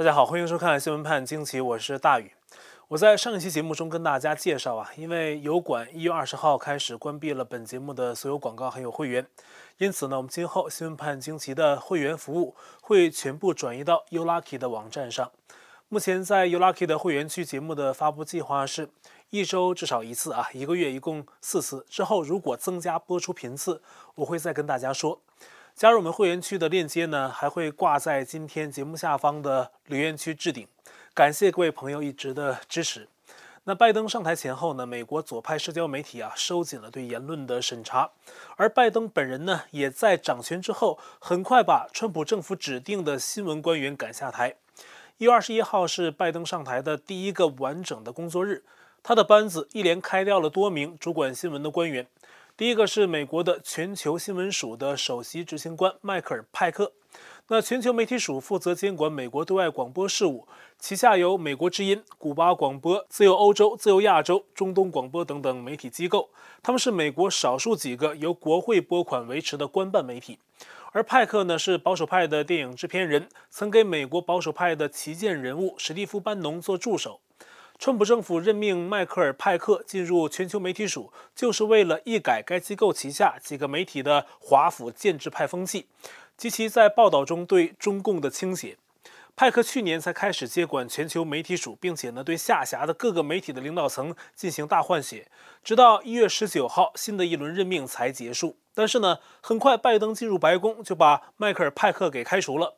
大家好，欢迎收看《新闻判惊奇》，我是大宇。我在上一期节目中跟大家介绍啊，因为油管一月二十号开始关闭了本节目的所有广告还有会员，因此呢，我们今后《新闻判惊奇》的会员服务会全部转移到 YouLucky 的网站上。目前在 YouLucky 的会员区节目的发布计划是一周至少一次啊，一个月一共四次。之后如果增加播出频次，我会再跟大家说。加入我们会员区的链接呢，还会挂在今天节目下方的留言区置顶。感谢各位朋友一直的支持。那拜登上台前后呢，美国左派社交媒体啊收紧了对言论的审查，而拜登本人呢，也在掌权之后，很快把川普政府指定的新闻官员赶下台。一月二十一号是拜登上台的第一个完整的工作日，他的班子一连开掉了多名主管新闻的官员。第一个是美国的全球新闻署的首席执行官迈克尔·派克。那全球媒体署负责监管美国对外广播事务，旗下有美国之音、古巴广播、自由欧洲、自由亚洲、中东广播等等媒体机构。他们是美国少数几个由国会拨款维持的官办媒体。而派克呢，是保守派的电影制片人，曾给美国保守派的旗舰人物史蒂夫·班农做助手。川普政府任命迈克尔·派克进入全球媒体署，就是为了一改该机构旗下几个媒体的华府建制派风气。及其在报道中对中共的倾斜，派克去年才开始接管全球媒体署，并且呢对下辖的各个媒体的领导层进行大换血，直到一月十九号新的一轮任命才结束。但是呢，很快拜登进入白宫就把迈克尔·派克给开除了。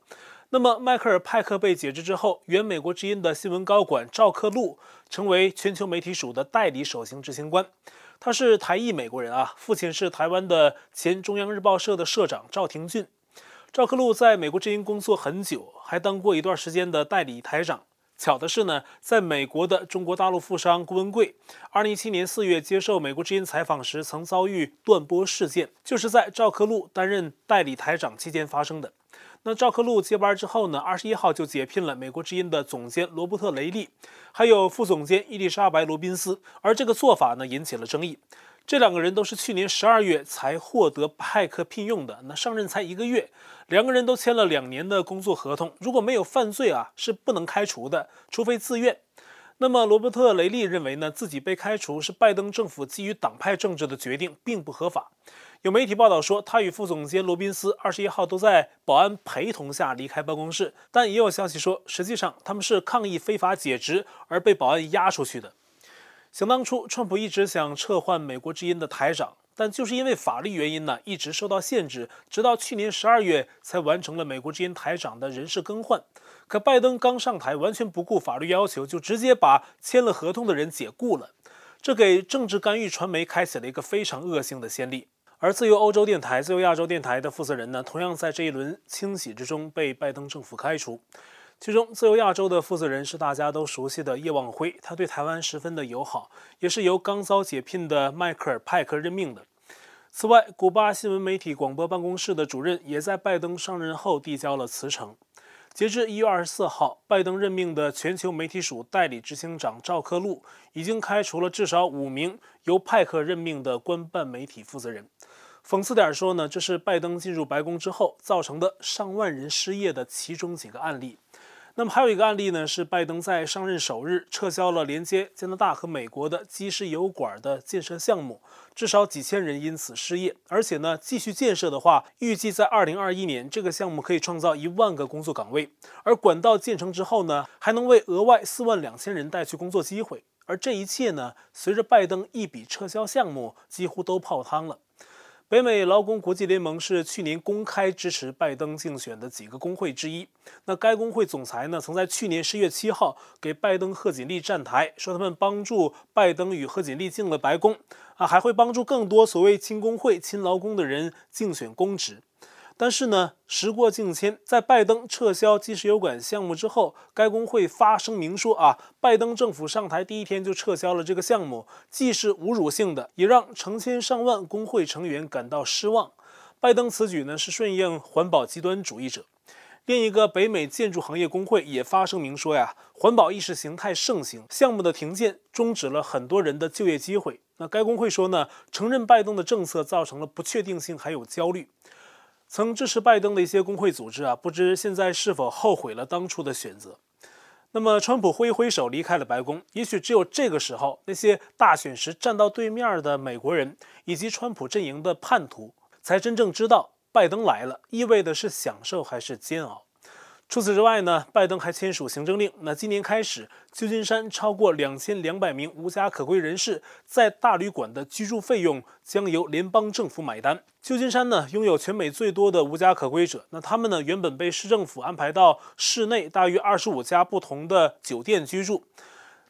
那么迈克尔·派克被解职之后，原美国之音的新闻高管赵克禄成为全球媒体署的代理首席执行官。他是台裔美国人啊，父亲是台湾的前中央日报社的社长赵廷俊。赵克禄在美国之音工作很久，还当过一段时间的代理台长。巧的是呢，在美国的中国大陆富商顾文贵，二零一七年四月接受美国之音采访时，曾遭遇断播事件，就是在赵克禄担任代理台长期间发生的。那赵克路接班之后呢，二十一号就解聘了美国之音的总监罗伯特·雷利，还有副总监伊丽莎白·罗宾斯，而这个做法呢，引起了争议。这两个人都是去年十二月才获得派克聘用的，那上任才一个月，两个人都签了两年的工作合同，如果没有犯罪啊，是不能开除的，除非自愿。那么罗伯特·雷利认为呢，自己被开除是拜登政府基于党派政治的决定，并不合法。有媒体报道说，他与副总监罗宾斯二十一号都在保安陪同下离开办公室，但也有消息说，实际上他们是抗议非法解职而被保安押出去的。想当初，川普一直想撤换美国之音的台长，但就是因为法律原因呢，一直受到限制，直到去年十二月才完成了美国之音台长的人事更换。可拜登刚上台，完全不顾法律要求，就直接把签了合同的人解雇了，这给政治干预传媒开启了一个非常恶性的先例。而自由欧洲电台、自由亚洲电台的负责人呢，同样在这一轮清洗之中被拜登政府开除。其中，自由亚洲的负责人是大家都熟悉的叶望辉，他对台湾十分的友好，也是由刚遭解聘的迈克尔·派克任命的。此外，古巴新闻媒体广播办公室的主任也在拜登上任后递交了辞呈。截至一月二十四号，拜登任命的全球媒体署代理执行长赵克禄已经开除了至少五名由派克任命的官办媒体负责人。讽刺点说呢，这是拜登进入白宫之后造成的上万人失业的其中几个案例。那么还有一个案例呢，是拜登在上任首日撤销了连接加拿大和美国的基石油管的建设项目，至少几千人因此失业。而且呢，继续建设的话，预计在二零二一年，这个项目可以创造一万个工作岗位。而管道建成之后呢，还能为额外四万两千人带去工作机会。而这一切呢，随着拜登一笔撤销项目，几乎都泡汤了。北美劳工国际联盟是去年公开支持拜登竞选的几个工会之一。那该工会总裁呢，曾在去年十月七号给拜登、贺锦丽站台，说他们帮助拜登与贺锦丽进了白宫，啊，还会帮助更多所谓亲工会、亲劳工的人竞选公职。但是呢，时过境迁，在拜登撤销基石油管项目之后，该工会发声明说啊，拜登政府上台第一天就撤销了这个项目，既是侮辱性的，也让成千上万工会成员感到失望。拜登此举呢，是顺应环保极端主义者。另一个北美建筑行业工会也发声明说呀，环保意识形态盛行，项目的停建终止了很多人的就业机会。那该工会说呢，承认拜登的政策造成了不确定性，还有焦虑。曾支持拜登的一些工会组织啊，不知现在是否后悔了当初的选择。那么，川普挥一挥手离开了白宫。也许只有这个时候，那些大选时站到对面的美国人以及川普阵营的叛徒，才真正知道拜登来了意味的是享受还是煎熬。除此之外呢，拜登还签署行政令。那今年开始，旧金山超过两千两百名无家可归人士在大旅馆的居住费用将由联邦政府买单。旧金山呢，拥有全美最多的无家可归者。那他们呢，原本被市政府安排到市内大约二十五家不同的酒店居住。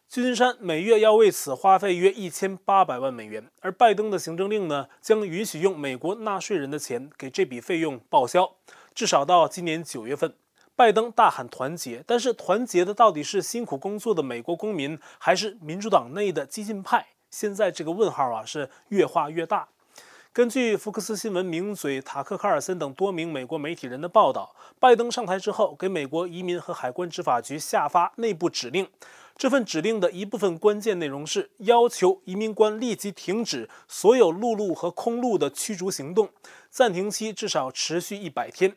旧金山每月要为此花费约一千八百万美元。而拜登的行政令呢，将允许用美国纳税人的钱给这笔费用报销，至少到今年九月份。拜登大喊团结，但是团结的到底是辛苦工作的美国公民，还是民主党内的激进派？现在这个问号啊是越画越大。根据福克斯新闻名嘴塔克·卡尔森等多名美国媒体人的报道，拜登上台之后，给美国移民和海关执法局下发内部指令。这份指令的一部分关键内容是要求移民官立即停止所有陆路和空路的驱逐行动，暂停期至少持续一百天。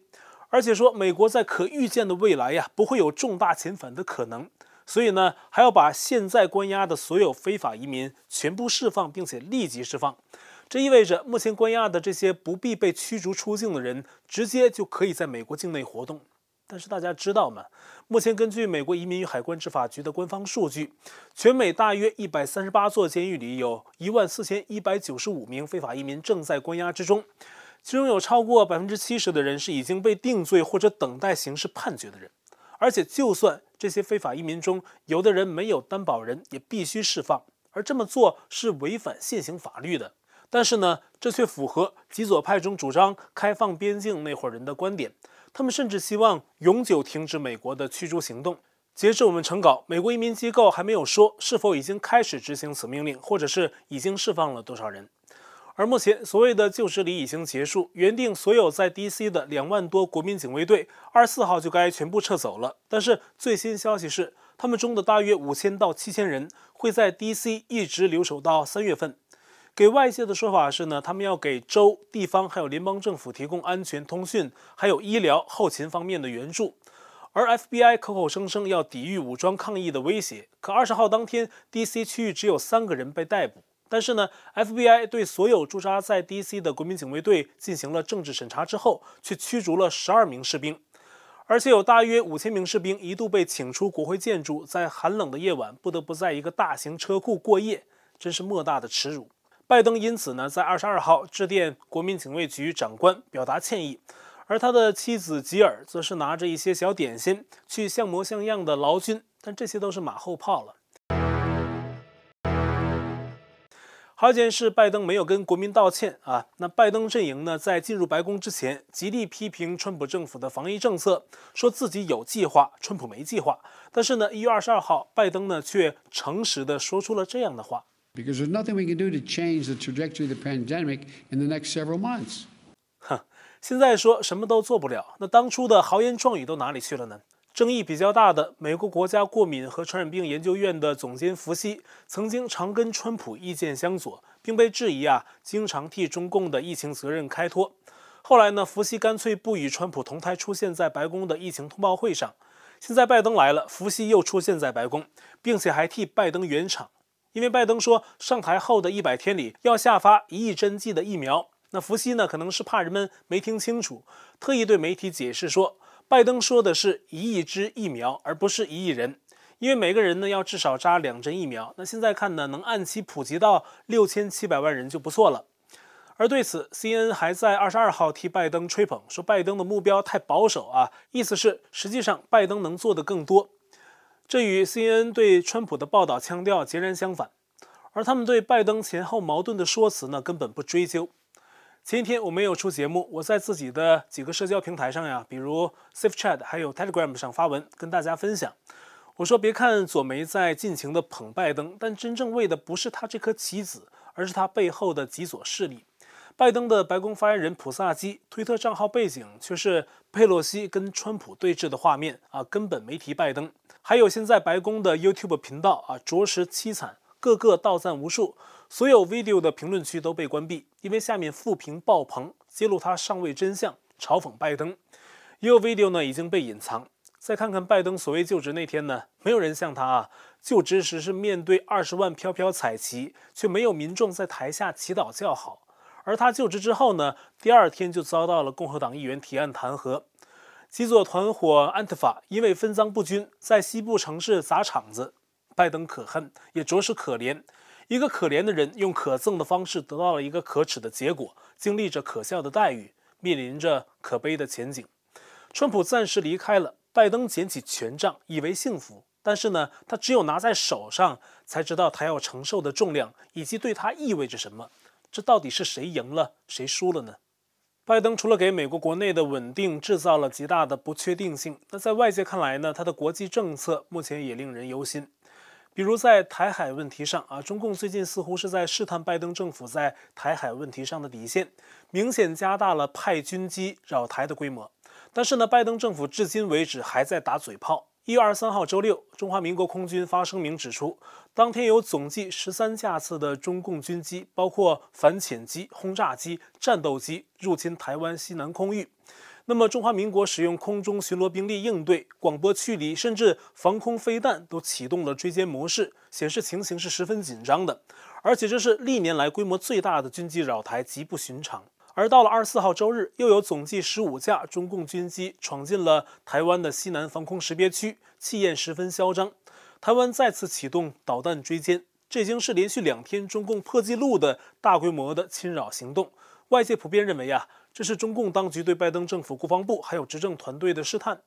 而且说，美国在可预见的未来呀，不会有重大遣返的可能，所以呢，还要把现在关押的所有非法移民全部释放，并且立即释放。这意味着，目前关押的这些不必被驱逐出境的人，直接就可以在美国境内活动。但是大家知道吗？目前根据美国移民与海关执法局的官方数据，全美大约一百三十八座监狱里，有一万四千一百九十五名非法移民正在关押之中。其中有超过百分之七十的人是已经被定罪或者等待刑事判决的人，而且就算这些非法移民中有的人没有担保人，也必须释放，而这么做是违反现行法律的。但是呢，这却符合极左派中主张开放边境那伙人的观点，他们甚至希望永久停止美国的驱逐行动。截至我们成稿，美国移民机构还没有说是否已经开始执行此命令，或者是已经释放了多少人。而目前所谓的旧治理已经结束，原定所有在 DC 的两万多国民警卫队二十四号就该全部撤走了。但是最新消息是，他们中的大约五千到七千人会在 DC 一直留守到三月份。给外界的说法是呢，他们要给州、地方还有联邦政府提供安全、通讯还有医疗、后勤方面的援助。而 FBI 口口声声要抵御武装抗议的威胁，可二十号当天 DC 区域只有三个人被逮捕。但是呢，FBI 对所有驻扎在 DC 的国民警卫队进行了政治审查之后，却驱逐了十二名士兵，而且有大约五千名士兵一度被请出国会建筑，在寒冷的夜晚不得不在一个大型车库过夜，真是莫大的耻辱。拜登因此呢，在二十二号致电国民警卫局长官表达歉意，而他的妻子吉尔则是拿着一些小点心去像模像样的劳军，但这些都是马后炮了。好一件事，拜登没有跟国民道歉啊。那拜登阵营呢，在进入白宫之前，极力批评川普政府的防疫政策，说自己有计划，川普没计划。但是呢，一月二十二号，拜登呢却诚实的说出了这样的话：Because there's nothing we can do to change the trajectory of the pandemic in the next several months。哼，现在说什么都做不了，那当初的豪言壮语都哪里去了呢？争议比较大的美国国家过敏和传染病研究院的总监福西，曾经常跟川普意见相左，并被质疑啊，经常替中共的疫情责任开脱。后来呢，福西干脆不与川普同台出现在白宫的疫情通报会上。现在拜登来了，福西又出现在白宫，并且还替拜登圆场，因为拜登说上台后的一百天里要下发一亿针剂的疫苗。那福西呢，可能是怕人们没听清楚，特意对媒体解释说。拜登说的是一亿支疫苗，而不是一亿人，因为每个人呢要至少扎两针疫苗。那现在看呢，能按期普及到六千七百万人就不错了。而对此，CNN 还在二十二号替拜登吹捧，说拜登的目标太保守啊，意思是实际上拜登能做的更多。这与 CNN 对川普的报道腔调截然相反，而他们对拜登前后矛盾的说辞呢，根本不追究。前一天我没有出节目，我在自己的几个社交平台上呀，比如 Safe Chat 还有 Telegram 上发文跟大家分享。我说，别看左媒在尽情的捧拜登，但真正为的不是他这颗棋子，而是他背后的极左势力。拜登的白宫发言人普萨基推特账号背景却是佩洛西跟川普对峙的画面啊，根本没提拜登。还有现在白宫的 YouTube 频道啊，着实凄惨，个个倒赞无数。所有 video 的评论区都被关闭，因为下面负评爆棚，揭露他上位真相，嘲讽拜登。也有 video 呢已经被隐藏。再看看拜登所谓就职那天呢，没有人像他啊，就职时是面对二十万飘飘彩旗，却没有民众在台下祈祷叫好。而他就职之后呢，第二天就遭到了共和党议员提案弹劾。极左团伙安特法因为分赃不均，在西部城市砸场子。拜登可恨，也着实可怜。一个可怜的人，用可憎的方式得到了一个可耻的结果，经历着可笑的待遇，面临着可悲的前景。川普暂时离开了，拜登捡起权杖，以为幸福。但是呢，他只有拿在手上，才知道他要承受的重量，以及对他意味着什么。这到底是谁赢了，谁输了呢？拜登除了给美国国内的稳定制造了极大的不确定性，那在外界看来呢，他的国际政策目前也令人忧心。比如在台海问题上啊，中共最近似乎是在试探拜登政府在台海问题上的底线，明显加大了派军机扰台的规模。但是呢，拜登政府至今为止还在打嘴炮。一月二十三号周六，中华民国空军发声明指出，当天有总计十三架次的中共军机，包括反潜机、轰炸机、战斗机入侵台湾西南空域。那么，中华民国使用空中巡逻兵力应对，广播驱离，甚至防空飞弹都启动了追歼模式，显示情形是十分紧张的。而且，这是历年来规模最大的军机扰台，极不寻常。而到了二十四号周日，又有总计十五架中共军机闯进了台湾的西南防空识别区，气焰十分嚣张。台湾再次启动导弹追歼，这已经是连续两天中共破纪录的大规模的侵扰行动。外界普遍认为啊，这是中共当局对拜登政府国防部还有执政团队的试探。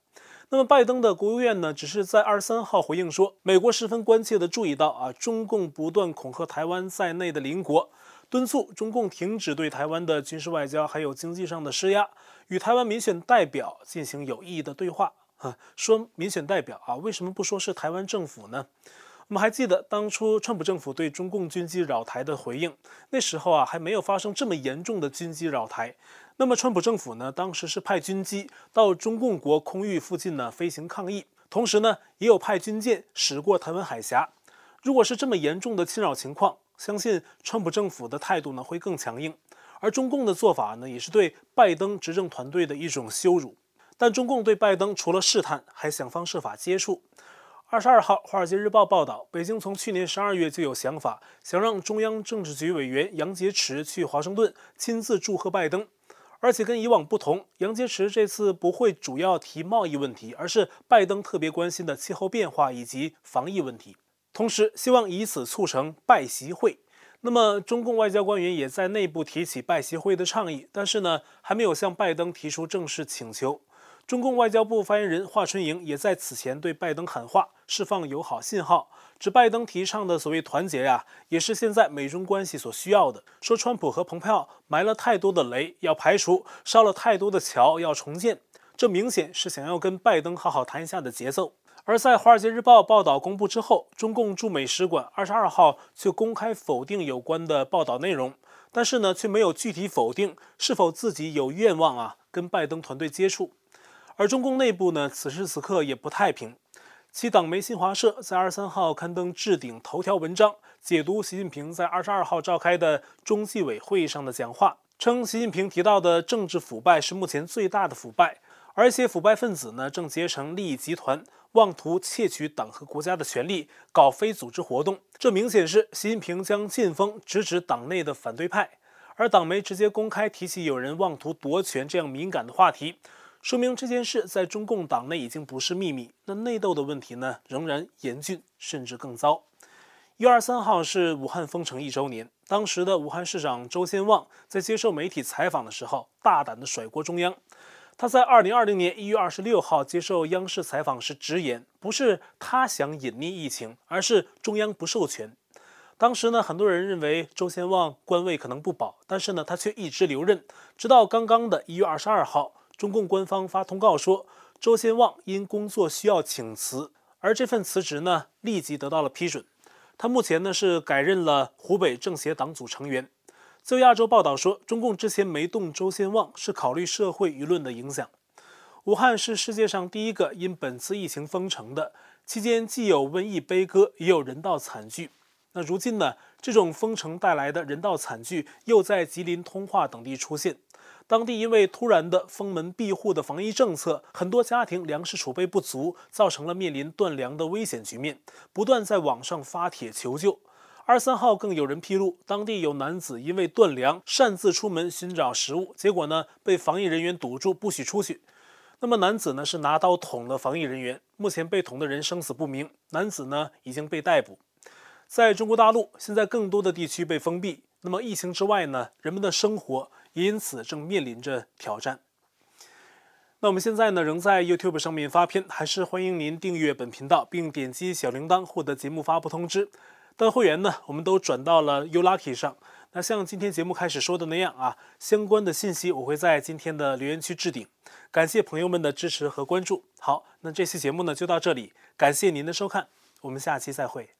那么，拜登的国务院呢，只是在二十三号回应说，美国十分关切地注意到啊，中共不断恐吓台湾在内的邻国。敦促中共停止对台湾的军事外交，还有经济上的施压，与台湾民选代表进行有意义的对话。啊，说民选代表啊，为什么不说是台湾政府呢？我们还记得当初川普政府对中共军机扰台的回应，那时候啊还没有发生这么严重的军机扰台。那么川普政府呢，当时是派军机到中共国空域附近呢飞行抗议，同时呢也有派军舰驶过台湾海峡。如果是这么严重的侵扰情况，相信川普政府的态度呢会更强硬，而中共的做法呢也是对拜登执政团队的一种羞辱。但中共对拜登除了试探，还想方设法接触。二十二号，《华尔街日报》报道，北京从去年十二月就有想法，想让中央政治局委员杨洁篪去华盛顿亲自祝贺拜登，而且跟以往不同，杨洁篪这次不会主要提贸易问题，而是拜登特别关心的气候变化以及防疫问题。同时，希望以此促成拜习会。那么，中共外交官员也在内部提起拜习会的倡议，但是呢，还没有向拜登提出正式请求。中共外交部发言人华春莹也在此前对拜登喊话，释放友好信号，指拜登提倡的所谓团结呀，也是现在美中关系所需要的。说川普和蓬佩奥埋了太多的雷要排除，烧了太多的桥要重建，这明显是想要跟拜登好好谈一下的节奏。而在《华尔街日报》报道公布之后，中共驻美使馆二十二号却公开否定有关的报道内容，但是呢，却没有具体否定是否自己有愿望啊跟拜登团队接触。而中共内部呢，此时此刻也不太平，其党媒新华社在二十三号刊登置顶头条文章，解读习近平在二十二号召开的中纪委会议上的讲话，称习近平提到的政治腐败是目前最大的腐败。而且腐败分子呢，正结成利益集团，妄图窃取党和国家的权力，搞非组织活动。这明显是习近平将剑锋直指党内的反对派。而党媒直接公开提起有人妄图夺权这样敏感的话题，说明这件事在中共党内已经不是秘密。那内斗的问题呢，仍然严峻，甚至更糟。一月二十三号是武汉封城一周年，当时的武汉市长周先旺在接受媒体采访的时候，大胆地甩锅中央。他在二零二零年一月二十六号接受央视采访时直言，不是他想隐匿疫情，而是中央不授权。当时呢，很多人认为周先旺官位可能不保，但是呢，他却一直留任。直到刚刚的一月二十二号，中共官方发通告说，周先旺因工作需要请辞，而这份辞职呢，立即得到了批准。他目前呢是改任了湖北政协党组成员。自亚洲报道说，中共之前没动周先旺，是考虑社会舆论的影响。武汉是世界上第一个因本次疫情封城的，期间既有瘟疫悲歌，也有人道惨剧。那如今呢，这种封城带来的人道惨剧又在吉林通化等地出现。当地因为突然的封门闭户的防疫政策，很多家庭粮食储备不足，造成了面临断粮的危险局面，不断在网上发帖求救。二三号更有人披露，当地有男子因为断粮，擅自出门寻找食物，结果呢被防疫人员堵住，不许出去。那么男子呢是拿刀捅了防疫人员，目前被捅的人生死不明，男子呢已经被逮捕。在中国大陆，现在更多的地区被封闭，那么疫情之外呢，人们的生活。因此正面临着挑战。那我们现在呢，仍在 YouTube 上面发片，还是欢迎您订阅本频道，并点击小铃铛获得节目发布通知。但会员呢，我们都转到了 Ulucky 上。那像今天节目开始说的那样啊，相关的信息我会在今天的留言区置顶。感谢朋友们的支持和关注。好，那这期节目呢就到这里，感谢您的收看，我们下期再会。